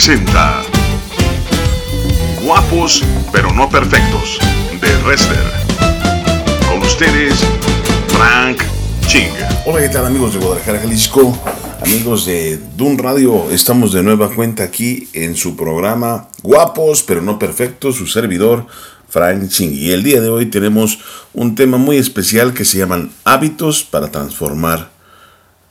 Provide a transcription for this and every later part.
presenta Guapos pero no perfectos de Rester. Con ustedes, Frank Ching. Hola, ¿qué tal amigos de Guadalajara, Jalisco? Amigos de Dun Radio, estamos de nueva cuenta aquí en su programa Guapos pero no perfectos, su servidor Frank Ching. Y el día de hoy tenemos un tema muy especial que se llaman hábitos para transformar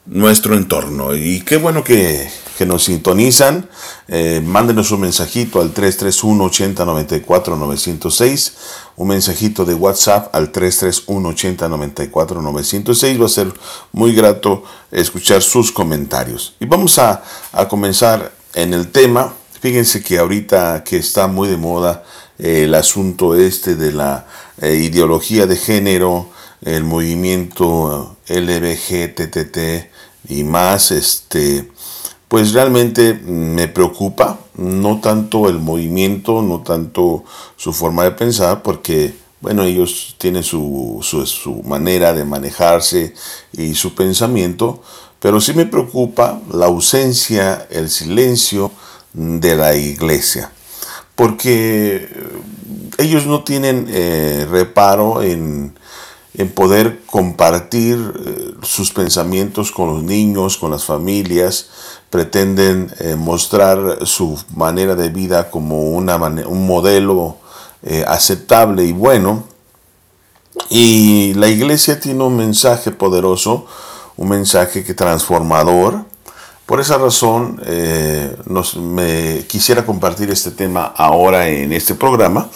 nuestro entorno. Y qué bueno que, nos sintonizan. Eh, mándenos un mensajito al 331-8094-906. Un mensajito de WhatsApp al 331-8094-906. Va a ser muy grato escuchar sus comentarios. Y vamos a, comenzar en el tema. Fíjense que ahorita que está muy de moda eh, el asunto este de la eh, ideología de género, el movimiento LBGTT, y más, este, pues realmente me preocupa, no tanto el movimiento, no tanto su forma de pensar, porque, bueno, ellos tienen su, su, manera de manejarse y su pensamiento, pero sí me preocupa la ausencia, el silencio de la iglesia, porque ellos no tienen eh, reparo en en poder compartir eh, sus pensamientos con los niños, con las familias, pretenden eh, mostrar su manera de vida como una un modelo eh, aceptable y bueno. Y la iglesia tiene un mensaje poderoso, un mensaje que transformador. Por esa razón nos, me quisiera compartir este tema ahora en este programa,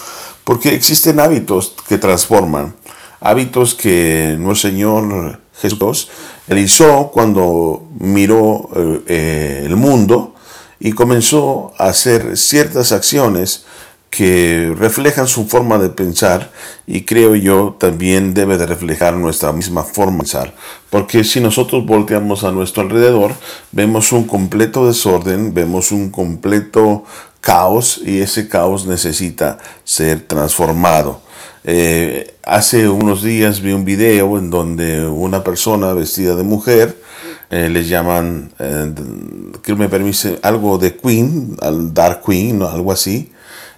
porque existen hábitos que transforman hábitos que nuestro Señor Jesús realizó cuando miró eh, el mundo y comenzó a hacer ciertas acciones que reflejan su forma de pensar y creo yo también debe de reflejar nuestra misma forma de pensar. Porque si nosotros volteamos a nuestro alrededor, vemos un completo desorden, vemos un completo caos y ese caos necesita ser transformado. Eh, hace unos días vi un video en donde una persona vestida de mujer, eh, les llaman, eh, me permite, algo de Queen, al Dark Queen, o algo así,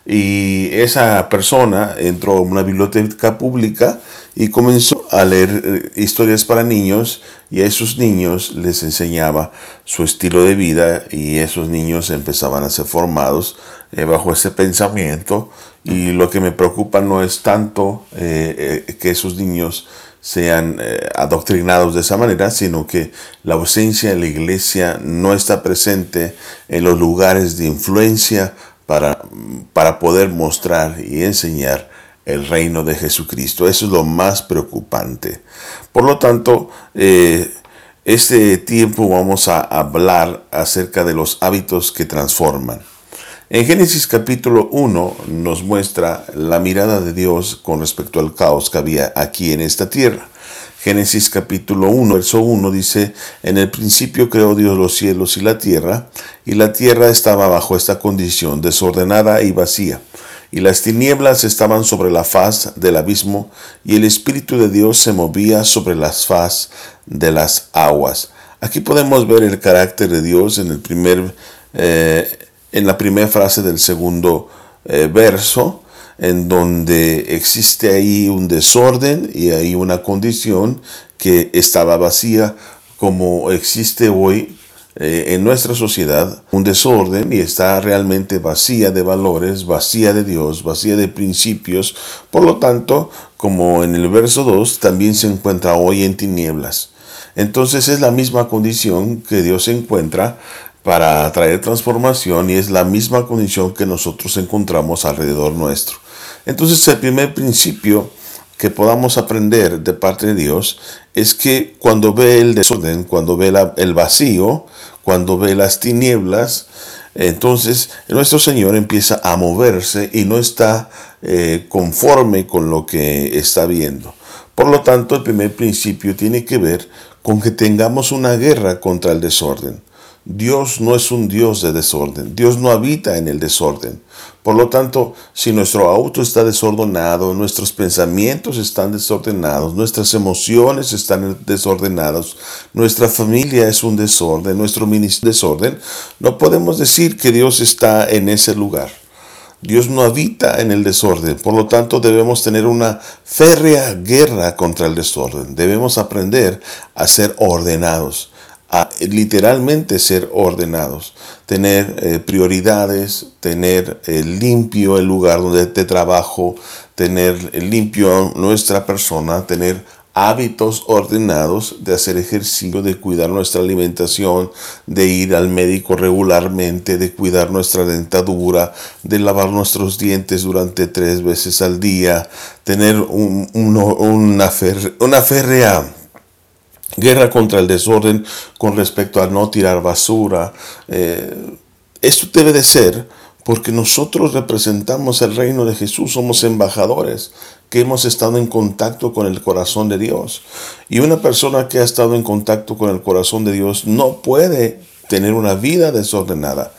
y esa persona entró a una biblioteca pública y comenzó a leer historias para niños y a esos niños les enseñaba su estilo de vida y esos niños empezaban a ser formados bajo ese pensamiento. Y lo que me preocupa no es tanto eh, eh, que esos niños sean eh, adoctrinados de esa manera, sino que la ausencia de la iglesia no está presente en los lugares de influencia para, para poder mostrar y enseñar el reino de Jesucristo. Eso es lo más preocupante. Por lo tanto, este tiempo vamos a hablar acerca de los hábitos que transforman. En Génesis capítulo 1 nos muestra la mirada de Dios con respecto al caos que había aquí en esta tierra. Génesis capítulo 1, verso 1 dice, en el principio creó Dios los cielos y la tierra, y la tierra estaba bajo esta condición, desordenada y vacía, y las tinieblas estaban sobre la faz del abismo, y el Espíritu de Dios se movía sobre las faz de las aguas. Aquí podemos ver el carácter de Dios en el primer eh, en la primera frase del segundo eh, verso, en donde existe ahí un desorden y hay una condición que estaba vacía, como existe hoy eh, en nuestra sociedad, un desorden y está realmente vacía de valores, vacía de Dios, vacía de principios. Por lo tanto, como en el verso 2, también se encuentra hoy en tinieblas. Entonces es la misma condición que Dios encuentra para traer transformación y es la misma condición que nosotros encontramos alrededor nuestro. Entonces el primer principio que podamos aprender de parte de Dios es que cuando ve el desorden, cuando ve el vacío, cuando ve las tinieblas, entonces nuestro Señor empieza a moverse y no está eh, conforme con lo que está viendo. Por lo tanto, el primer principio tiene que ver con que tengamos una guerra contra el desorden. Dios no es un Dios de desorden. Dios no habita en el desorden. Por lo tanto, si nuestro auto está desordenado, nuestros pensamientos están desordenados, nuestras emociones están desordenadas, nuestra familia es un desorden, nuestro ministerio es desorden, no podemos decir que Dios está en ese lugar. Dios no habita en el desorden, por lo tanto debemos tener una férrea guerra contra el desorden. Debemos aprender a ser ordenados literalmente ser ordenados, tener eh, prioridades, tener eh, limpio el lugar donde te trabajo, tener limpio nuestra persona, tener hábitos ordenados de hacer ejercicio, de cuidar nuestra alimentación, de ir al médico regularmente, de cuidar nuestra dentadura, de lavar nuestros dientes durante tres veces al día, tener una, una férrea guerra contra el desorden con respecto a no tirar basura. Eh, esto debe de ser porque nosotros representamos el reino de Jesús, somos embajadores que hemos estado en contacto con el corazón de Dios. Y una persona que ha estado en contacto con el corazón de Dios no puede tener una vida desordenada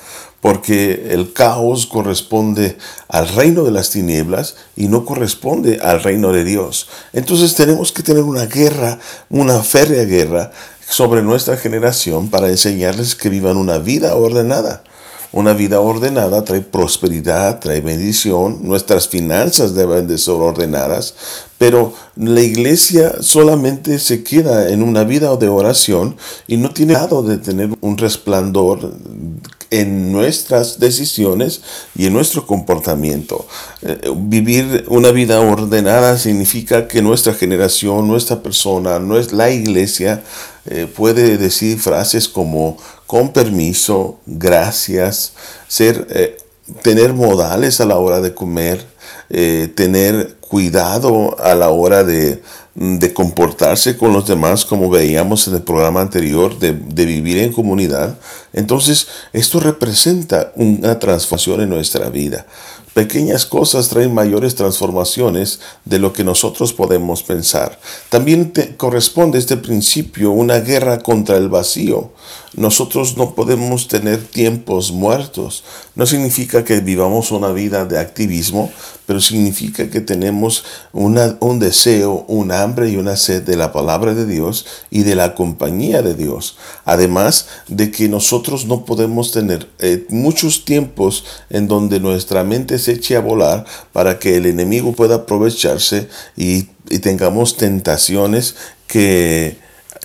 porque el caos corresponde al reino de las tinieblas y no corresponde al reino de Dios. Entonces tenemos que tener una guerra, una férrea guerra sobre nuestra generación para enseñarles que vivan una vida ordenada. Una vida ordenada trae prosperidad, trae bendición, nuestras finanzas deben de ser ordenadas, pero la iglesia solamente se queda en una vida de oración y no tiene lado de tener un resplandor en nuestras decisiones y en nuestro comportamiento. Eh, vivir una vida ordenada significa que nuestra generación, nuestra persona, no es la iglesia, eh, puede decir frases como con permiso, gracias, ser, eh, tener modales a la hora de comer, tener cuidado a la hora de, de comportarse con los demás como veíamos en el programa anterior, de, vivir en comunidad, entonces esto representa una transformación en nuestra vida. Pequeñas cosas traen mayores transformaciones de lo que nosotros podemos pensar. También corresponde este principio una guerra contra el vacío. Nosotros no podemos tener tiempos muertos. No significa que vivamos una vida de activismo, pero significa que tenemos un deseo, un hambre y una sed de la palabra de Dios y de la compañía de Dios. Además de que nosotros no podemos tener eh, muchos tiempos en donde nuestra mente se eche a volar para que el enemigo pueda aprovecharse y, y tengamos tentaciones que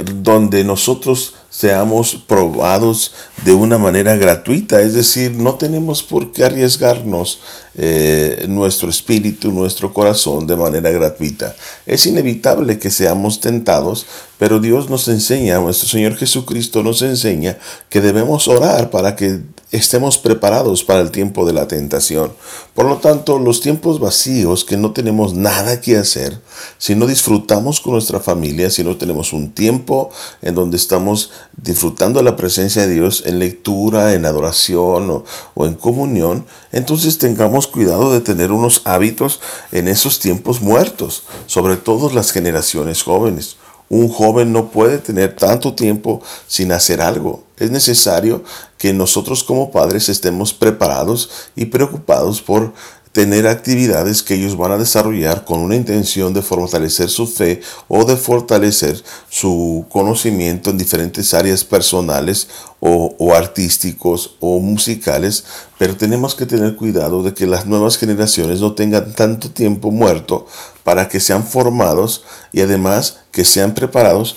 donde nosotros seamos probados de una manera gratuita, es decir, no tenemos por qué arriesgarnos eh, nuestro espíritu, nuestro corazón de manera gratuita. Es inevitable que seamos tentados, pero Dios nos enseña, nuestro Señor Jesucristo nos enseña que debemos orar para que estemos preparados para el tiempo de la tentación. Por lo tanto, los tiempos vacíos que no tenemos nada que hacer, si no disfrutamos con nuestra familia, si no tenemos un tiempo en donde estamos disfrutando la presencia de Dios en lectura, en adoración o, o en comunión, entonces tengamos cuidado de tener unos hábitos en esos tiempos muertos, sobre todo las generaciones jóvenes. Un joven no puede tener tanto tiempo sin hacer algo. Es necesario que nosotros como padres estemos preparados y preocupados por tener actividades que ellos van a desarrollar con una intención de fortalecer su fe o de fortalecer su conocimiento en diferentes áreas personales o, artísticos o musicales, pero tenemos que tener cuidado de que las nuevas generaciones no tengan tanto tiempo muerto para que sean formados y además que sean preparados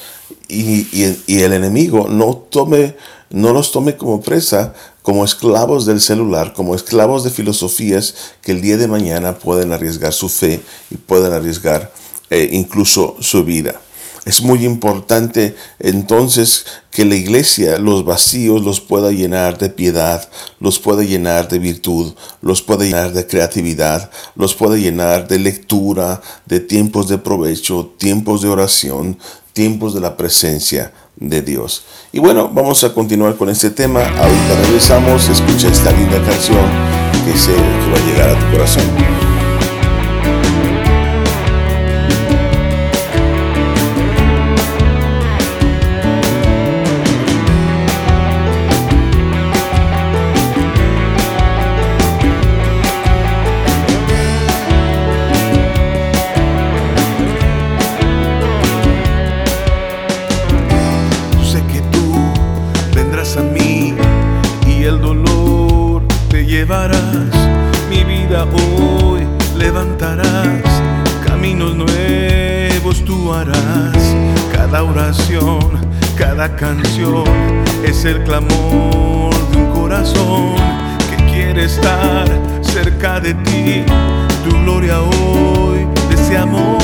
y, y el enemigo no tome no los tome como presa, como esclavos del celular, como esclavos de filosofías que el día de mañana pueden arriesgar su fe y pueden arriesgar eh, incluso su vida. Es muy importante entonces que la iglesia los vacíos los pueda llenar de piedad, los pueda llenar de virtud, los pueda llenar de creatividad, los pueda llenar de lectura, de tiempos de provecho, tiempos de oración, tiempos de la presencia de Dios. Y bueno, vamos a continuar con este tema. Ahorita regresamos, escucha esta linda canción que sé que va a llegar a tu corazón. Canción es el clamor de un corazón que quiere estar cerca de ti. Tu gloria hoy deseamos este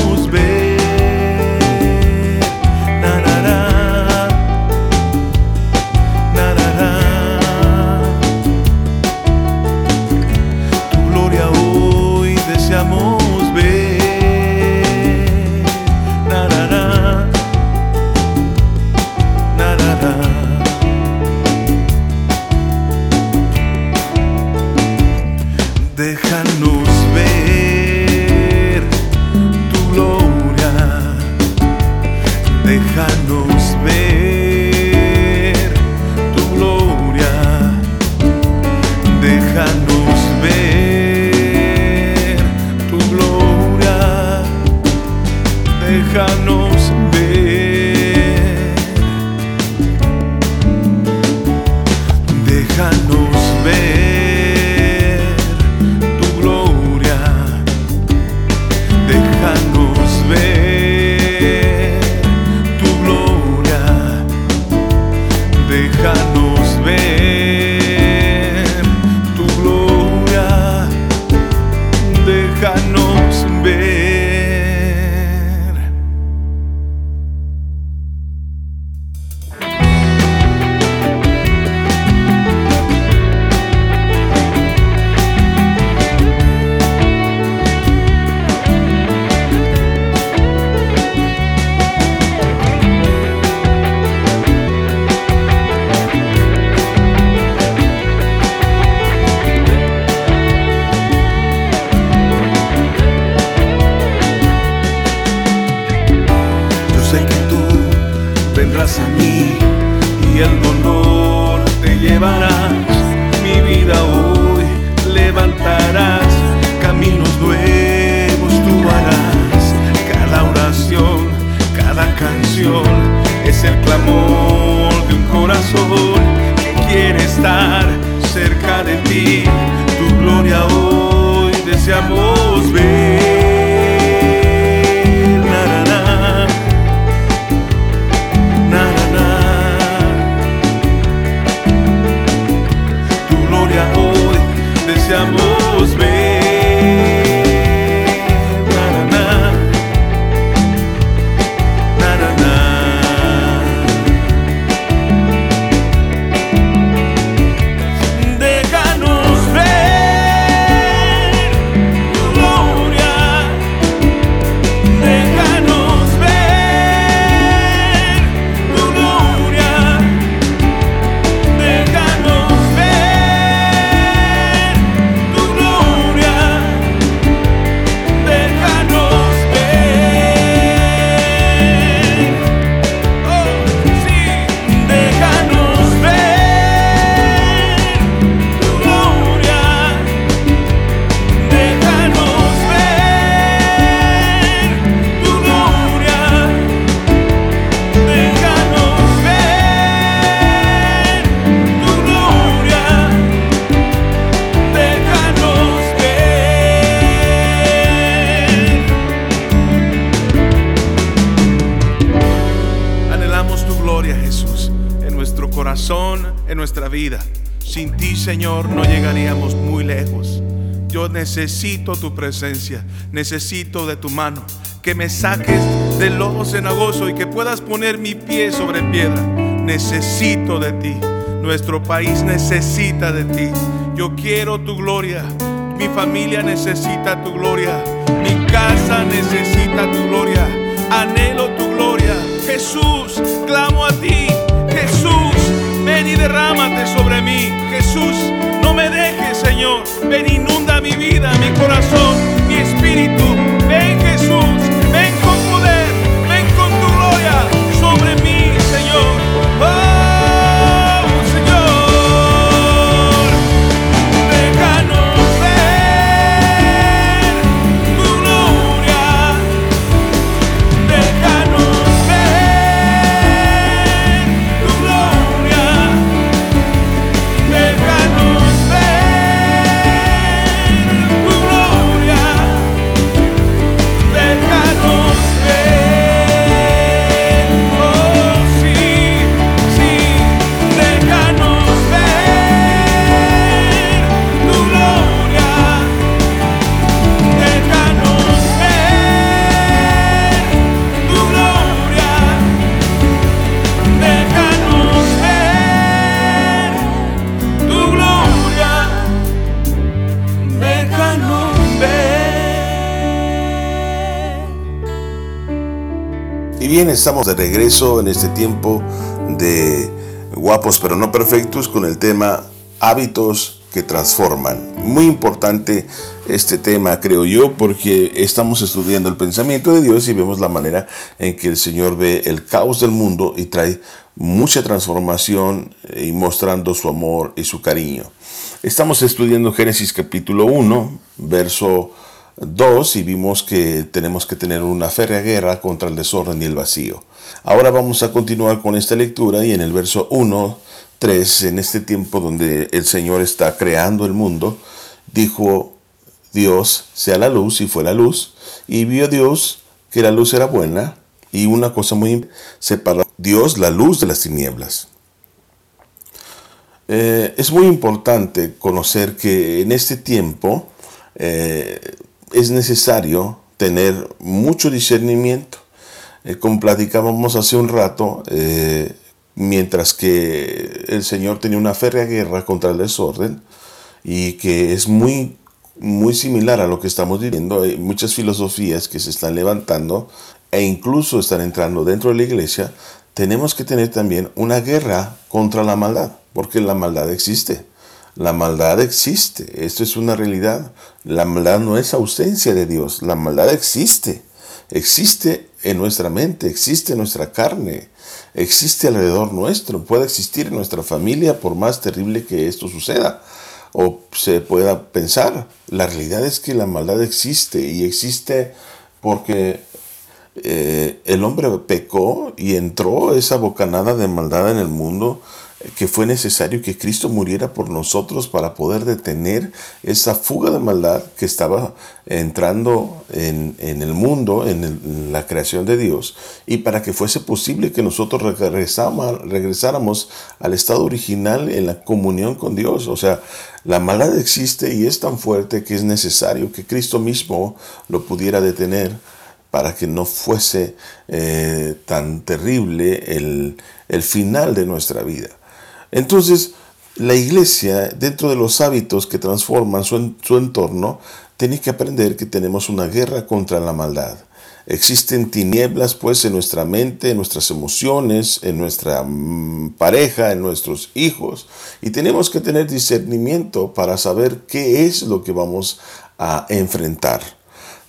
Necesito tu presencia, necesito de tu mano, que me saques del lodo cenagoso y que puedas poner mi pie sobre piedra. Necesito de ti, nuestro país necesita de ti. Yo quiero tu gloria, mi familia necesita tu gloria, mi casa necesita tu gloria. Anhelo Ven, inunda mi vida, mi corazón, mi espíritu. Estamos de regreso en este tiempo de guapos pero no perfectos con el tema hábitos que transforman. Muy importante este tema, creo yo, porque estamos estudiando el pensamiento de Dios y vemos la manera en que el Señor ve el caos del mundo y trae mucha transformación eh, y mostrando su amor y su cariño. Estamos estudiando Génesis capítulo 1, verso 2 y vimos que tenemos que tener una férrea guerra contra el desorden y el vacío. Ahora vamos a continuar con esta lectura y en el verso 1, 3, en este tiempo donde el Señor está creando el mundo, dijo Dios, sea la luz y fue la luz, y vio Dios que la luz era buena y una cosa muy separó Dios la luz de las tinieblas. Eh, es muy importante conocer que en este tiempo eh, es necesario tener mucho discernimiento. Eh, como platicábamos hace un rato, eh, mientras que el Señor tenía una férrea guerra contra el desorden y que es muy, muy similar a lo que estamos viviendo, hay muchas filosofías que se están levantando e incluso están entrando dentro de la iglesia, tenemos que tener también una guerra contra la maldad, porque la maldad existe. La maldad existe, esto es una realidad. La maldad no es ausencia de Dios, la maldad existe. Existe en nuestra mente, existe en nuestra carne, existe alrededor nuestro, puede existir en nuestra familia por más terrible que esto suceda o se pueda pensar. La realidad es que la maldad existe y existe porque eh, el hombre pecó y entró esa bocanada de maldad en el mundo que fue necesario que Cristo muriera por nosotros para poder detener esa fuga de maldad que estaba entrando en, el mundo, en, la creación de Dios, y para que fuese posible que nosotros regresáramos al estado original en la comunión con Dios. O sea, la maldad existe y es tan fuerte que es necesario que Cristo mismo lo pudiera detener para que no fuese eh, tan terrible el, el final de nuestra vida. Entonces, la iglesia, dentro de los hábitos que transforman su, entorno, tiene que aprender que tenemos una guerra contra la maldad. Existen tinieblas pues en nuestra mente, en nuestras emociones, en nuestra mm, pareja, en nuestros hijos. Y tenemos que tener discernimiento para saber qué es lo que vamos a enfrentar.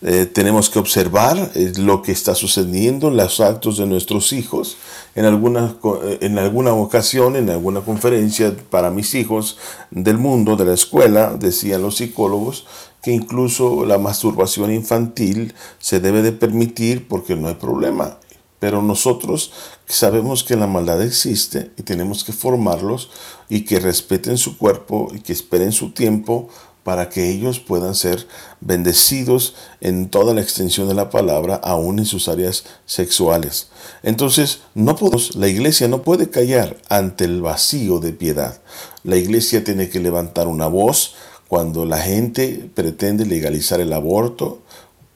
Eh, tenemos que observar eh, lo que está sucediendo en los actos de nuestros hijos. En alguna, eh, en alguna ocasión, en alguna conferencia para mis hijos del mundo, de la escuela, decían los psicólogos que incluso la masturbación infantil se debe de permitir porque no hay problema. Pero nosotros sabemos que la maldad existe y tenemos que formarlos y que respeten su cuerpo y que esperen su tiempo para que ellos puedan ser bendecidos en toda la extensión de la palabra, aún en sus áreas sexuales. Entonces, no podemos, la iglesia no puede callar ante el vacío de piedad. La iglesia tiene que levantar una voz cuando la gente pretende legalizar el aborto,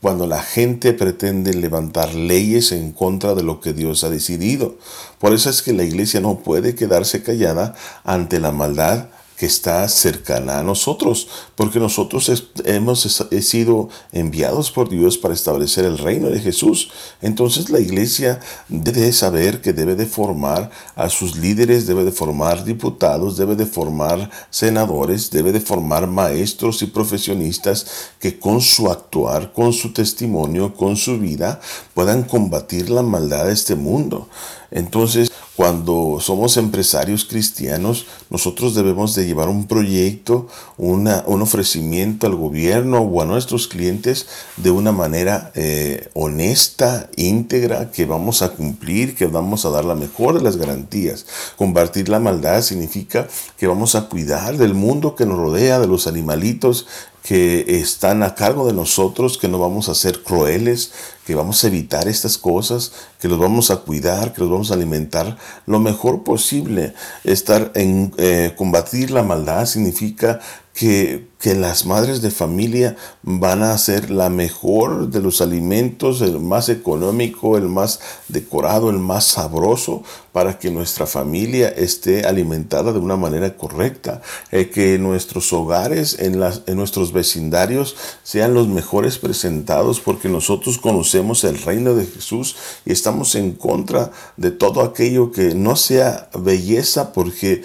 cuando la gente pretende levantar leyes en contra de lo que Dios ha decidido. Por eso es que la iglesia no puede quedarse callada ante la maldad que está cercana a nosotros, porque nosotros hemos sido enviados por Dios para establecer el reino de Jesús. Entonces la iglesia debe saber que debe de formar a sus líderes, debe de formar diputados, debe de formar senadores, debe de formar maestros y profesionistas que con su actuar, con su testimonio, con su vida, puedan combatir la maldad de este mundo. Entonces, cuando somos empresarios cristianos, nosotros debemos de llevar un proyecto, una, un ofrecimiento al gobierno o a nuestros clientes de una manera eh, honesta, íntegra, que vamos a cumplir, que vamos a dar la mejor de las garantías. Combatir la maldad significa que vamos a cuidar del mundo que nos rodea, de los animalitos que están a cargo de nosotros, que no vamos a ser crueles, que vamos a evitar estas cosas, que los vamos a cuidar, que los vamos a alimentar lo mejor posible. Estar en eh, combatir la maldad significa que, que, las madres de familia van a hacer la mejor de los alimentos, el más económico, el más decorado, el más sabroso, para que nuestra familia esté alimentada de una manera correcta, eh, que nuestros hogares, en, las, en nuestros vecindarios, sean los mejores presentados, porque nosotros conocemos el reino de Jesús y estamos en contra de todo aquello que no sea belleza, porque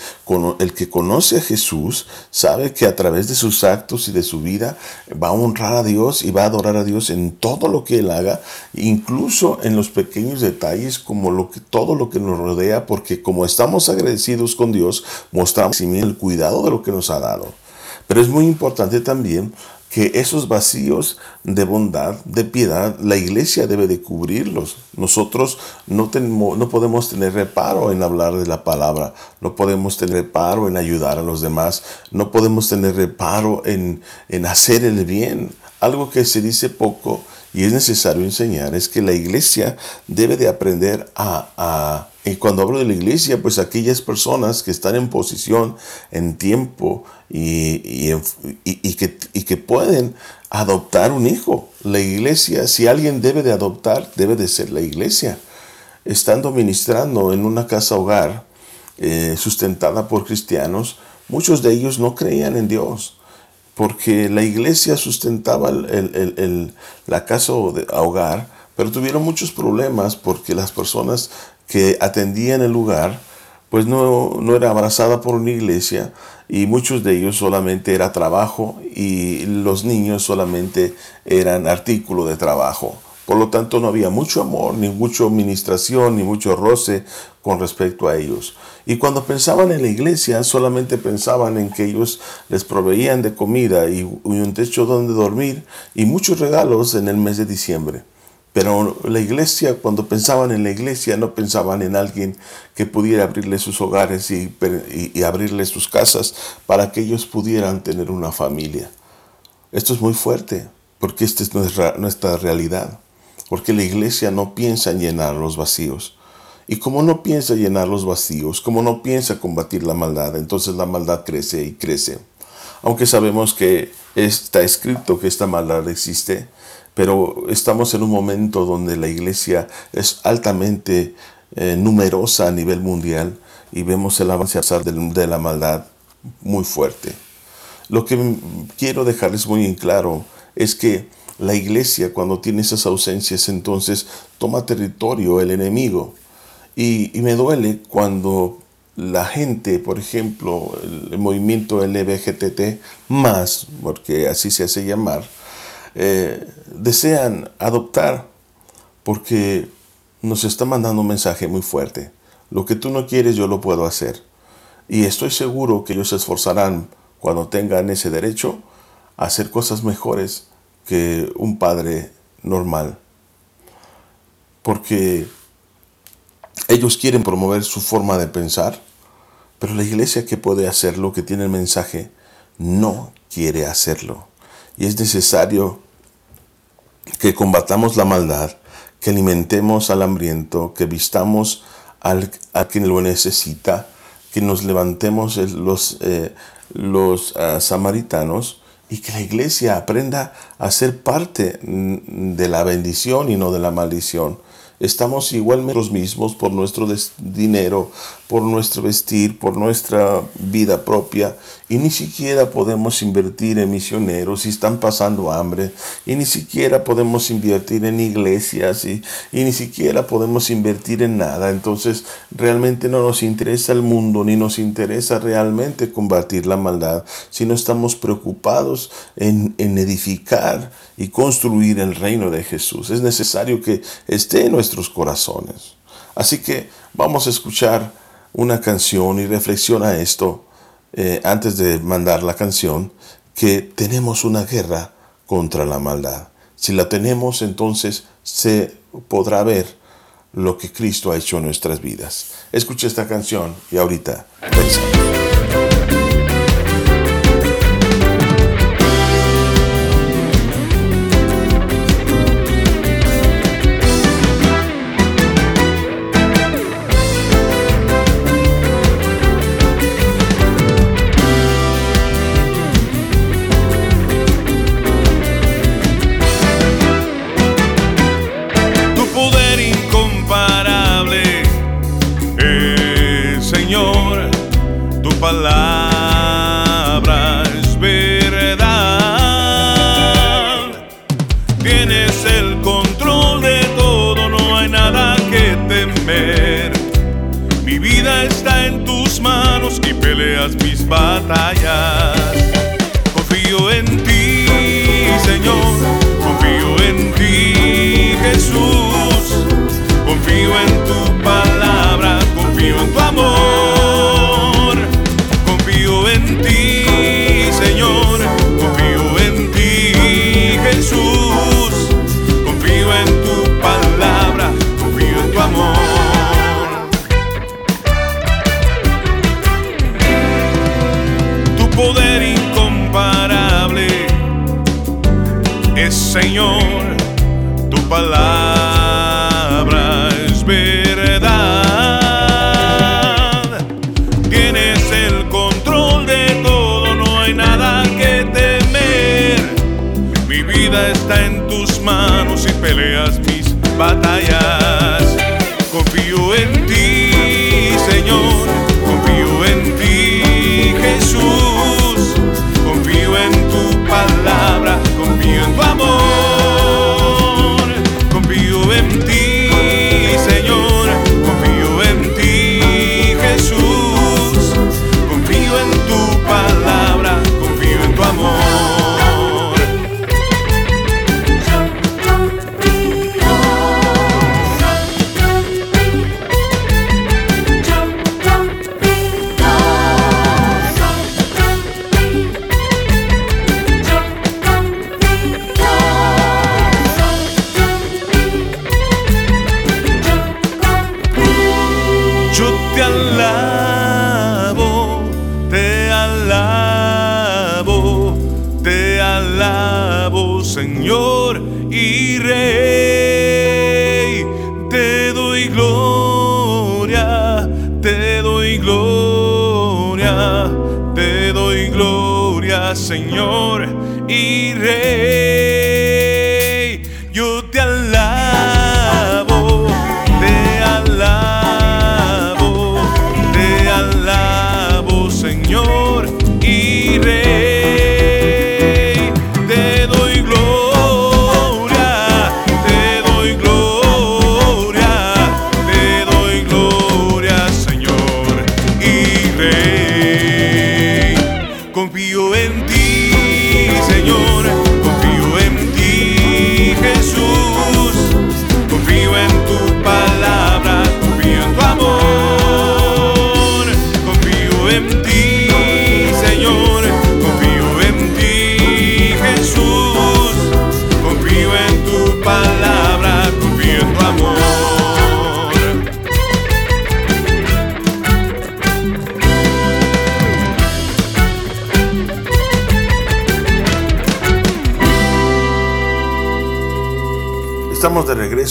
el que conoce a Jesús sabe que a través de sus actos y de su vida va a honrar a Dios y va a adorar a Dios en todo lo que él haga, incluso en los pequeños detalles como lo que todo lo que nos rodea porque como estamos agradecidos con Dios, mostramos el cuidado de lo que nos ha dado. Pero es muy importante también que esos vacíos de bondad, de piedad, la iglesia debe de cubrirlos. Nosotros no, tenemos, no podemos tener reparo en hablar de la palabra, no podemos tener reparo en ayudar a los demás, no podemos tener reparo en, en hacer el bien. Algo que se dice poco y es necesario enseñar es que la iglesia debe de aprender a, y cuando hablo de la iglesia, pues aquellas personas que están en posición, en tiempo y, y, que, y, que, pueden adoptar un hijo. La iglesia, si alguien debe de adoptar, debe de ser la iglesia. Estando ministrando en una casa hogar eh, sustentada por cristianos, muchos de ellos no creían en Dios porque la iglesia sustentaba el, la casa de hogar, pero tuvieron muchos problemas porque las personas que atendían el lugar, pues no, no era abrazada por una iglesia y muchos de ellos solamente era trabajo y los niños solamente eran artículo de trabajo. Por lo tanto, no había mucho amor, ni mucha administración, ni mucho roce con respecto a ellos. Y cuando pensaban en la iglesia, solamente pensaban en que ellos les proveían de comida y, un techo donde dormir y muchos regalos en el mes de diciembre. Pero la iglesia, cuando pensaban en la iglesia, no pensaban en alguien que pudiera abrirle sus hogares y, y, abrirle sus casas para que ellos pudieran tener una familia. Esto es muy fuerte, porque esta es nuestra realidad. Porque la iglesia no piensa en llenar los vacíos. Y como no piensa llenar los vacíos, como no piensa combatir la maldad, entonces la maldad crece y crece. Aunque sabemos que está escrito que esta maldad existe, pero estamos en un momento donde la iglesia es altamente eh, numerosa a nivel mundial y vemos el avance de, la maldad muy fuerte. Lo que quiero dejarles muy en claro es que la iglesia cuando tiene esas ausencias entonces toma territorio el enemigo y, me duele cuando la gente, por ejemplo, el, movimiento LBGTT más, porque así se hace llamar, eh, desean adoptar porque nos está mandando un mensaje muy fuerte. Lo que tú no quieres yo lo puedo hacer. Y estoy seguro que ellos se esforzarán cuando tengan ese derecho a hacer cosas mejores que un padre normal. Porque ellos quieren promover su forma de pensar, pero la iglesia que puede hacerlo, que tiene el mensaje, no quiere hacerlo. Y es necesario que combatamos la maldad, que alimentemos al hambriento, que vistamos al, a quien lo necesita, que nos levantemos los, eh, los ah, samaritanos y que la iglesia aprenda a ser parte mm, de la bendición y no de la maldición estamos igualmente los mismos por nuestro dinero, por nuestro vestir, por nuestra vida propia y ni siquiera podemos invertir en misioneros si están pasando hambre y ni siquiera podemos invertir en iglesias y, ni siquiera podemos invertir en nada. Entonces realmente no nos interesa el mundo ni nos interesa realmente combatir la maldad, sino estamos preocupados en, en edificar y construir el reino de Jesús. Es necesario que esté en nuestros corazones. Así que vamos a escuchar una canción y reflexiona esto eh, antes de mandar la canción, que tenemos una guerra contra la maldad. Si la tenemos, entonces se podrá ver lo que Cristo ha hecho en nuestras vidas. Escucha esta canción y ahorita. Poder incomparable es Señor, tu palabra es verdad. Tienes el control de todo, no hay nada que temer. Mi vida está en tus manos y peleas Señor y Rey. Te doy gloria, te doy gloria, te doy gloria, Señor y Rey.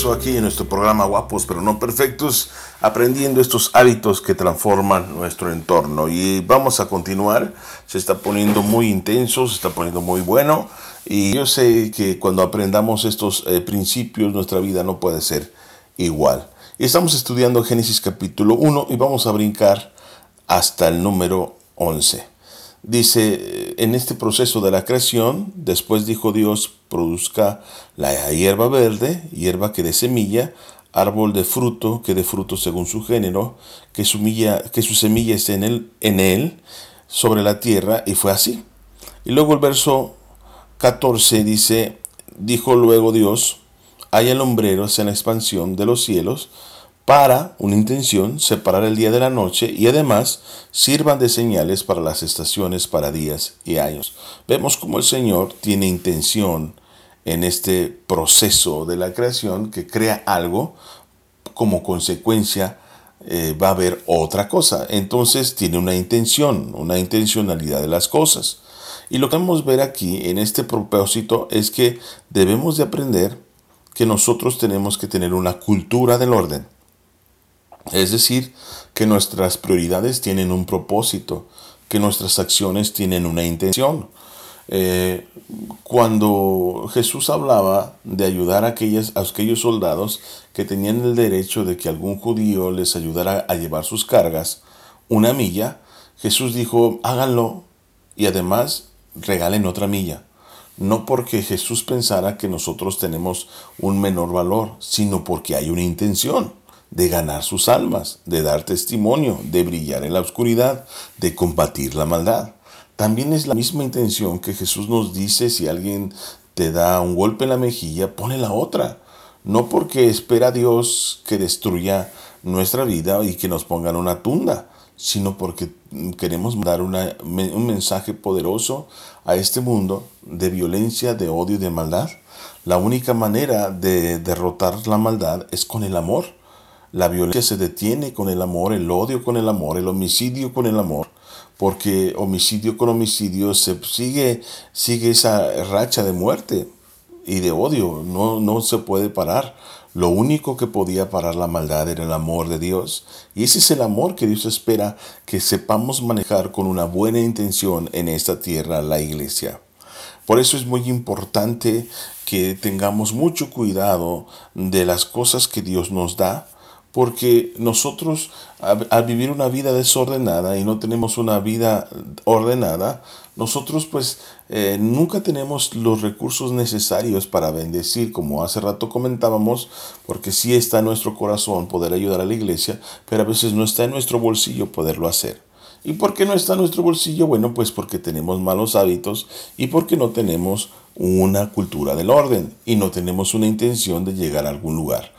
Aquí en nuestro programa Guapos pero no perfectos, aprendiendo estos hábitos que transforman nuestro entorno. Y vamos a continuar, se está poniendo muy intenso, se está poniendo muy bueno. Y yo sé que cuando aprendamos estos eh, principios, nuestra vida no puede ser igual. Y estamos estudiando Génesis capítulo 1 y vamos a brincar hasta el número 11. Dice, en este proceso de la creación, después dijo Dios, produzca la hierba verde, hierba que dé semilla, árbol de fruto, que dé fruto según su género, que su, milla- que su semilla esté en él, en él, sobre la tierra, y fue así. Y luego el verso 14 dice, dijo luego Dios, haya lumbreros en la expansión de los cielos, para una intención, separar el día de la noche y además sirvan de señales para las estaciones, para días y años. Vemos como el Señor tiene intención en este proceso de la creación que crea algo como consecuencia eh, va a haber otra cosa. Entonces tiene una intención, una intencionalidad de las cosas. Y lo que vamos a ver aquí en este propósito es que debemos de aprender que nosotros tenemos que tener una cultura del orden. Es decir, que nuestras prioridades tienen un propósito, que nuestras acciones tienen una intención. Eh, cuando Jesús hablaba de ayudar a, a aquellos soldados que tenían el derecho de que algún judío les ayudara a llevar sus cargas una milla, Jesús dijo, háganlo y además regalen otra milla. No porque Jesús pensara que nosotros tenemos un menor valor, sino porque hay una intención de ganar sus almas, de dar testimonio, de brillar en la oscuridad, de combatir la maldad. También es la misma intención que Jesús nos dice si alguien te da un golpe en la mejilla, pone la otra. No porque espera a Dios que destruya nuestra vida y que nos pongan una tunda, sino porque queremos dar un mensaje poderoso a este mundo de violencia, de odio y de maldad. La única manera de derrotar la maldad es con el amor. La violencia se detiene con el amor, el odio con el amor, el homicidio con el amor, porque homicidio con homicidio se sigue, sigue esa racha de muerte y de odio, no, no se puede parar. Lo único que podía parar la maldad era el amor de Dios. Y ese es el amor que Dios espera que sepamos manejar con una buena intención en esta tierra, la iglesia. Por eso es muy importante que tengamos mucho cuidado de las cosas que Dios nos da, porque nosotros al vivir una vida desordenada y no tenemos una vida ordenada, nosotros pues eh, nunca tenemos los recursos necesarios para bendecir, como hace rato comentábamos, porque sí está en nuestro corazón poder ayudar a la iglesia, pero a veces no está en nuestro bolsillo poderlo hacer. ¿Y por qué no está en nuestro bolsillo? Bueno, pues porque tenemos malos hábitos y porque no tenemos una cultura del orden y no tenemos una intención de llegar a algún lugar.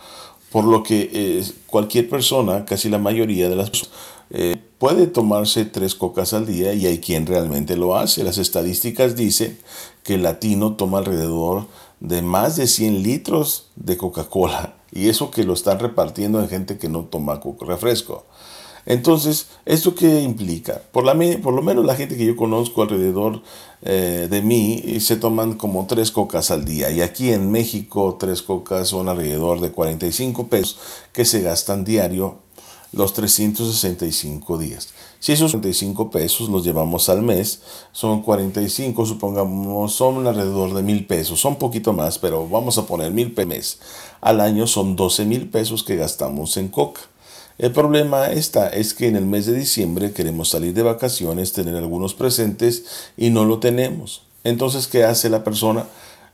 Por lo que eh, cualquier persona, casi la mayoría de las personas, eh, puede tomarse tres cocas al día y hay quien realmente lo hace. Las estadísticas dicen que el latino toma alrededor de más de 100 litros de Coca-Cola y eso que lo están repartiendo en gente que no toma refresco. Entonces, ¿esto qué implica? Por, la, por lo menos la gente que yo conozco alrededor eh, de mí se toman como tres cocas al día. Y aquí en México, tres cocas son alrededor de 45 pesos que se gastan diario los 365 días. Si esos 45 pesos los llevamos al mes, son 45, supongamos, son alrededor de mil pesos, son poquito más, pero vamos a poner mil pesos. Al año son 12 mil pesos que gastamos en coca. El problema está es que en el mes de diciembre queremos salir de vacaciones, tener algunos presentes y no lo tenemos. Entonces, ¿qué hace la persona?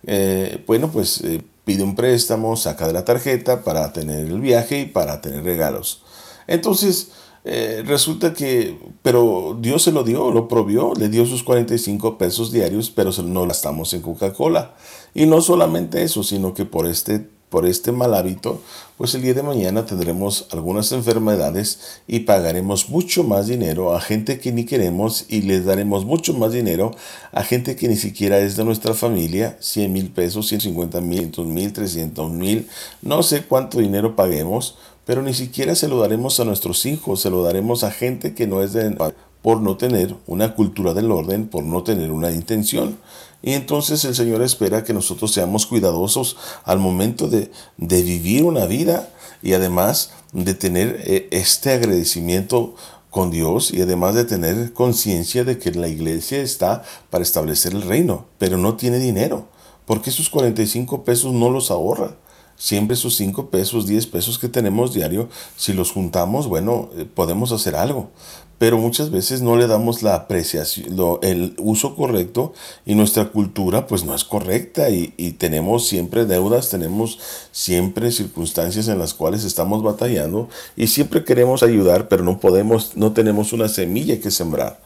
Eh, bueno, pues eh, pide un préstamo, saca de la tarjeta para tener el viaje y para tener regalos. Entonces, eh, resulta que, pero Dios se lo dio, lo provió, le dio sus 45 pesos diarios, pero no gastamos en Coca-Cola. Y no solamente eso, sino que por este por este mal hábito, pues el día de mañana tendremos algunas enfermedades y pagaremos mucho más dinero a gente que ni queremos y les daremos mucho más dinero a gente que ni siquiera es de nuestra familia, 100 mil pesos, 150 mil, mil, 300 mil, no sé cuánto dinero paguemos, pero ni siquiera se lo daremos a nuestros hijos, se lo daremos a gente que no es de por no tener una cultura del orden, por no tener una intención. Y entonces el Señor espera que nosotros seamos cuidadosos al momento de, vivir una vida y además de tener eh, este agradecimiento con Dios y además de tener conciencia de que la iglesia está para establecer el reino, pero no tiene dinero, porque esos 45 pesos no los ahorra. Siempre esos 5 pesos, 10 pesos que tenemos diario, si los juntamos, bueno, eh, podemos hacer algo pero muchas veces no le damos la apreciación, el uso correcto y nuestra cultura pues no es correcta y, y, tenemos siempre deudas, tenemos siempre circunstancias en las cuales estamos batallando y siempre queremos ayudar, pero no podemos, no tenemos una semilla que sembrar.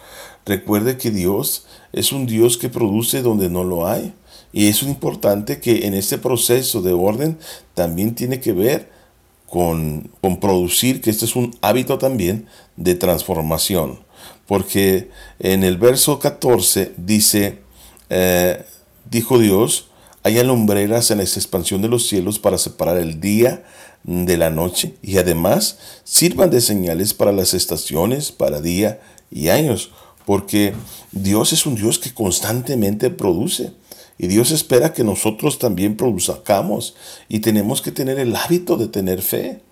Recuerde que Dios es un Dios que produce donde no lo hay y es importante que en este proceso de orden también tiene que ver con, producir, que este es un hábito también de transformación. Porque en el verso 14 dice, eh, dijo Dios, hay alumbreras en esa expansión de los cielos para separar el día de la noche y además sirvan de señales para las estaciones, para día y años, porque Dios es un Dios que constantemente produce. Y Dios espera que nosotros también produzcamos y tenemos que tener el hábito de tener fe,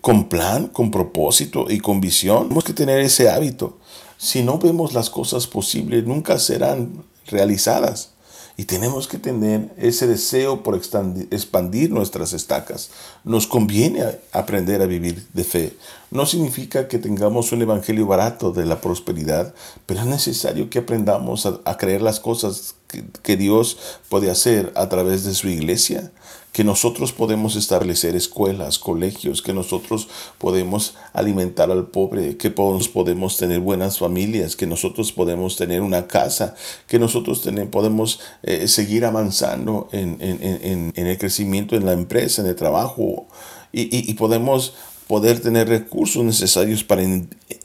con plan, con propósito y con visión. Tenemos que tener ese hábito. Si no vemos las cosas posibles, nunca serán realizadas. y tenemos que tener ese deseo por expandir nuestras estacas. Nos conviene aprender a vivir de fe. No significa que tengamos un evangelio barato de la prosperidad, pero es necesario que aprendamos a, creer las cosas que Dios puede hacer a través de su iglesia que nosotros podemos establecer escuelas, colegios, que nosotros podemos alimentar al pobre, que podemos tener buenas familias, que nosotros podemos tener una casa, que nosotros podemos eh, seguir avanzando en, el crecimiento en la empresa, en el trabajo, y, y podemos poder tener recursos necesarios para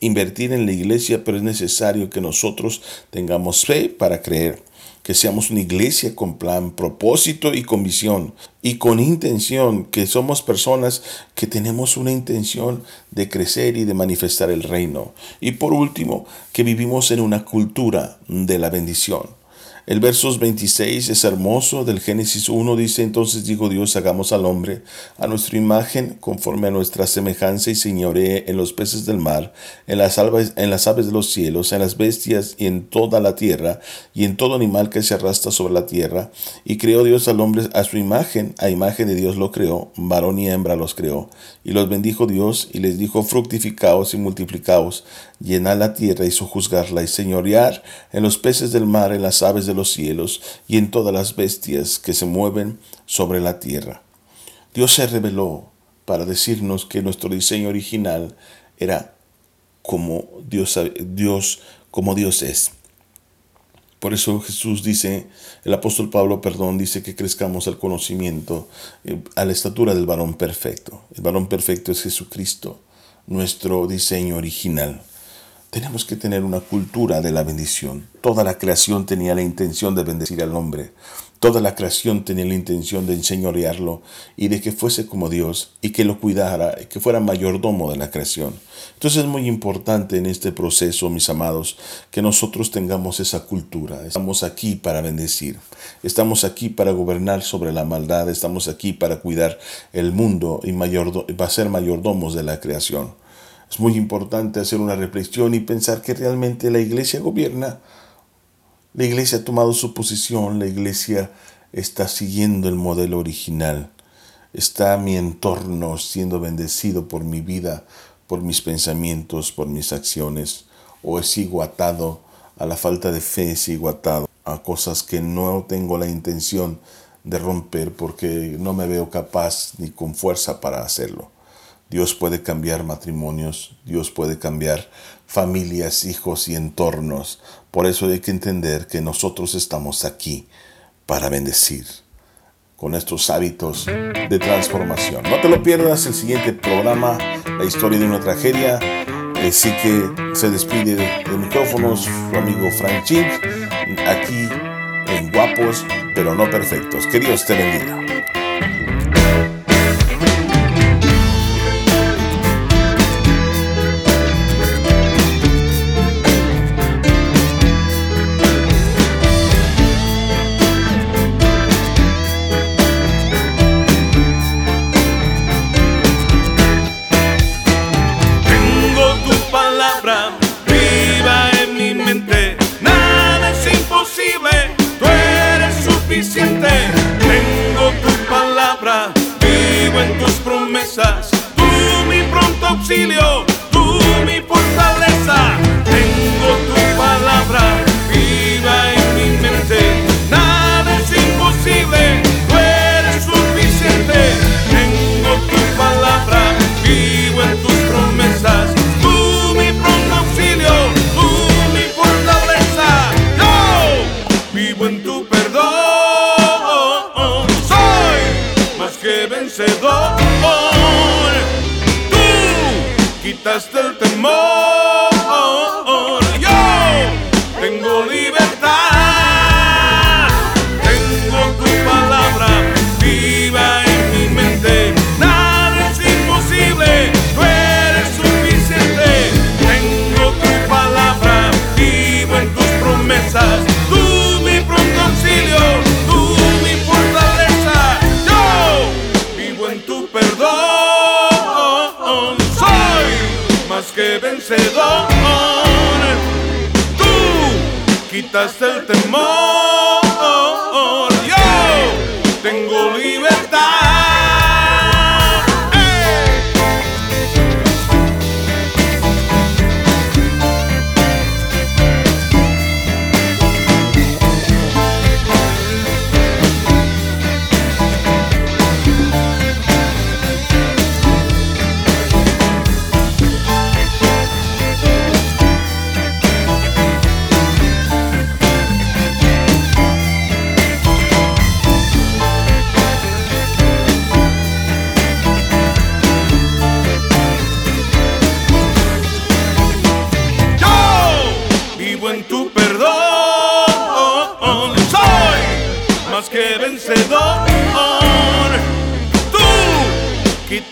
invertir en la iglesia, pero es necesario que nosotros tengamos fe para creer que seamos una iglesia con plan, propósito y con visión y con intención, que somos personas que tenemos una intención de crecer y de manifestar el reino. Y por último, que vivimos en una cultura de la bendición. El versos 26 es hermoso del Génesis 1, dice entonces dijo Dios, hagamos al hombre a nuestra imagen, conforme a nuestra semejanza y señoree en los peces del mar, en las, aves, en las aves de los cielos, en las bestias y en toda la tierra, y en todo animal que se arrastra sobre la tierra. Y creó Dios al hombre a su imagen, a imagen de Dios lo creó, varón y hembra los creó. Y los bendijo Dios y les dijo, fructificaos y multiplicaos, llenad la tierra y sojuzgarla y señorear en los peces del mar, en las aves de los cielos y en todas las bestias que se mueven sobre la tierra. Dios se reveló para decirnos que nuestro diseño original era como Dios, Dios, como Dios es. Por eso Jesús dice, el apóstol Pablo, perdón, dice que crezcamos al conocimiento, eh, a la estatura del varón perfecto. El varón perfecto es Jesucristo, nuestro diseño original. Tenemos que tener una cultura de la bendición. Toda la creación tenía la intención de bendecir al hombre. Toda la creación tenía la intención de enseñorearlo y de que fuese como Dios y que lo cuidara, y que fuera mayordomo de la creación. Entonces es muy importante en este proceso, mis amados, que nosotros tengamos esa cultura. Estamos aquí para bendecir. Estamos aquí para gobernar sobre la maldad. Estamos aquí para cuidar el mundo y va a ser mayordomos de la creación. Es muy importante hacer una reflexión y pensar que realmente la iglesia gobierna. La iglesia ha tomado su posición, la iglesia está siguiendo el modelo original. Está mi entorno siendo bendecido por mi vida, por mis pensamientos, por mis acciones. O sigo atado a la falta de fe, sigo atado a cosas que no tengo la intención de romper porque no me veo capaz ni con fuerza para hacerlo. Dios puede cambiar matrimonios, Dios puede cambiar familias, hijos y entornos. Por eso hay que entender que nosotros estamos aquí para bendecir con estos hábitos de transformación. No te lo pierdas el siguiente programa, la historia de una tragedia. Así que se despide de, micrófonos su amigo Frank Ching, aquí en Guapos pero no perfectos. Que Dios te bendiga.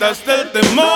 Vencedor. Tú quitaste el temor.